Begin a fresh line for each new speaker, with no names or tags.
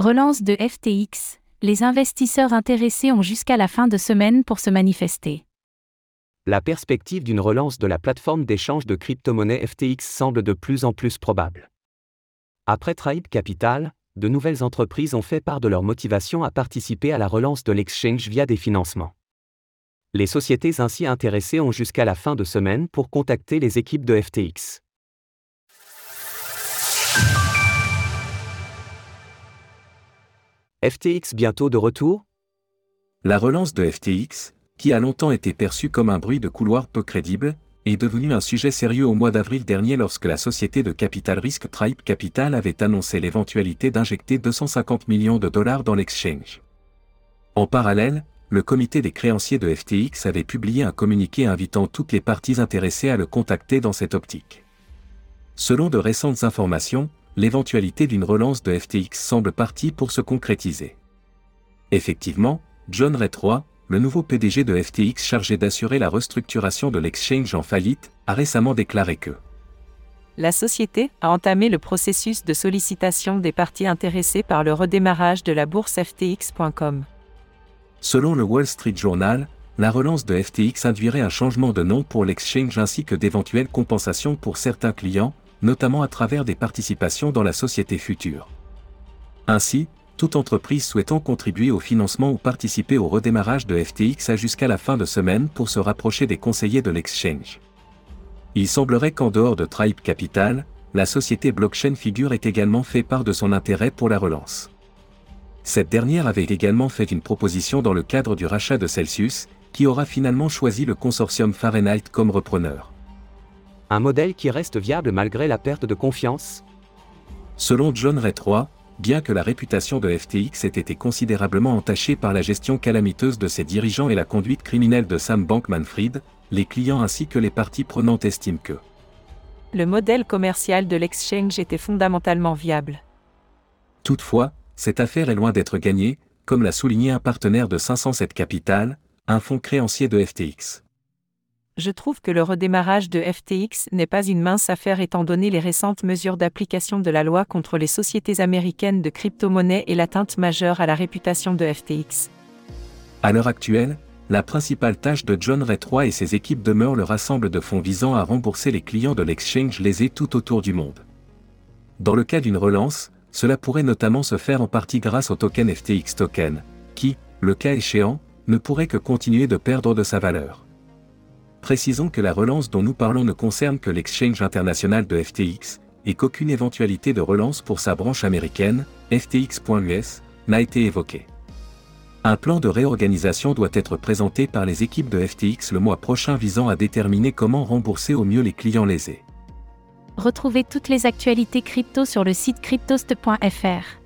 Relance de FTX. Les investisseurs intéressés ont jusqu'à la fin de semaine pour se manifester.
La perspective d'une relance de la plateforme d'échange de crypto-monnaies FTX semble de plus en plus probable. Après Tribe Capital, de nouvelles entreprises ont fait part de leur motivation à participer à la relance de l'exchange via des financements. Les sociétés ainsi intéressées ont jusqu'à la fin de semaine pour contacter les équipes de FTX. FTX bientôt de retour?
La relance de FTX, qui a longtemps été perçue comme un bruit de couloir peu crédible, est devenue un sujet sérieux au mois d'avril dernier lorsque la société de capital risque Tribe Capital avait annoncé l'éventualité d'injecter 250 millions de dollars dans l'exchange. En parallèle, le comité des créanciers de FTX avait publié un communiqué invitant toutes les parties intéressées à le contacter dans cette optique. Selon de récentes informations, l'éventualité d'une relance de FTX semble partie pour se concrétiser. Effectivement, John Ray III, le nouveau PDG de FTX chargé d'assurer la restructuration de l'exchange en faillite, a récemment déclaré que
la société a entamé le processus de sollicitation des parties intéressées par le redémarrage de la bourse FTX.com.
Selon le Wall Street Journal, la relance de FTX induirait un changement de nom pour l'exchange ainsi que d'éventuelles compensations pour certains clients, notamment à travers des participations dans la société future. Ainsi, toute entreprise souhaitant contribuer au financement ou participer au redémarrage de FTX a jusqu'à la fin de semaine pour se rapprocher des conseillers de l'exchange. Il semblerait qu'en dehors de Tribe Capital, la société blockchain Figure ait également fait part de son intérêt pour la relance. Cette dernière avait également fait une proposition dans le cadre du rachat de Celsius, qui aura finalement choisi le consortium Fahrenheit comme repreneur.
Un modèle qui reste viable malgré la perte de confiance?
Selon John Ray III, bien que la réputation de FTX ait été considérablement entachée par la gestion calamiteuse de ses dirigeants et la conduite criminelle de Sam Bankman-Fried, les clients ainsi que les parties prenantes estiment que
le modèle commercial de l'exchange était fondamentalement viable.
Toutefois, cette affaire est loin d'être gagnée, comme l'a souligné un partenaire de 507 Capital, un fonds créancier de FTX
je trouve que le redémarrage de FTX n'est pas une mince affaire étant donné les récentes mesures d'application de la loi contre les sociétés américaines de crypto-monnaies et l'atteinte majeure à la réputation de FTX.
À l'heure actuelle, la principale tâche de John Ray III et ses équipes demeure le rassemble de fonds visant à rembourser les clients de l'exchange lésés tout autour du monde. Dans le cas d'une relance, cela pourrait notamment se faire en partie grâce au token FTX token, qui, le cas échéant, ne pourrait que continuer de perdre de sa valeur. Précisons que la relance dont nous parlons ne concerne que l'exchange international de FTX, et qu'aucune éventualité de relance pour sa branche américaine, FTX.us, n'a été évoquée. Un plan de réorganisation doit être présenté par les équipes de FTX le mois prochain visant à déterminer comment rembourser au mieux les clients lésés.
Retrouvez toutes les actualités crypto sur le site cryptost.fr.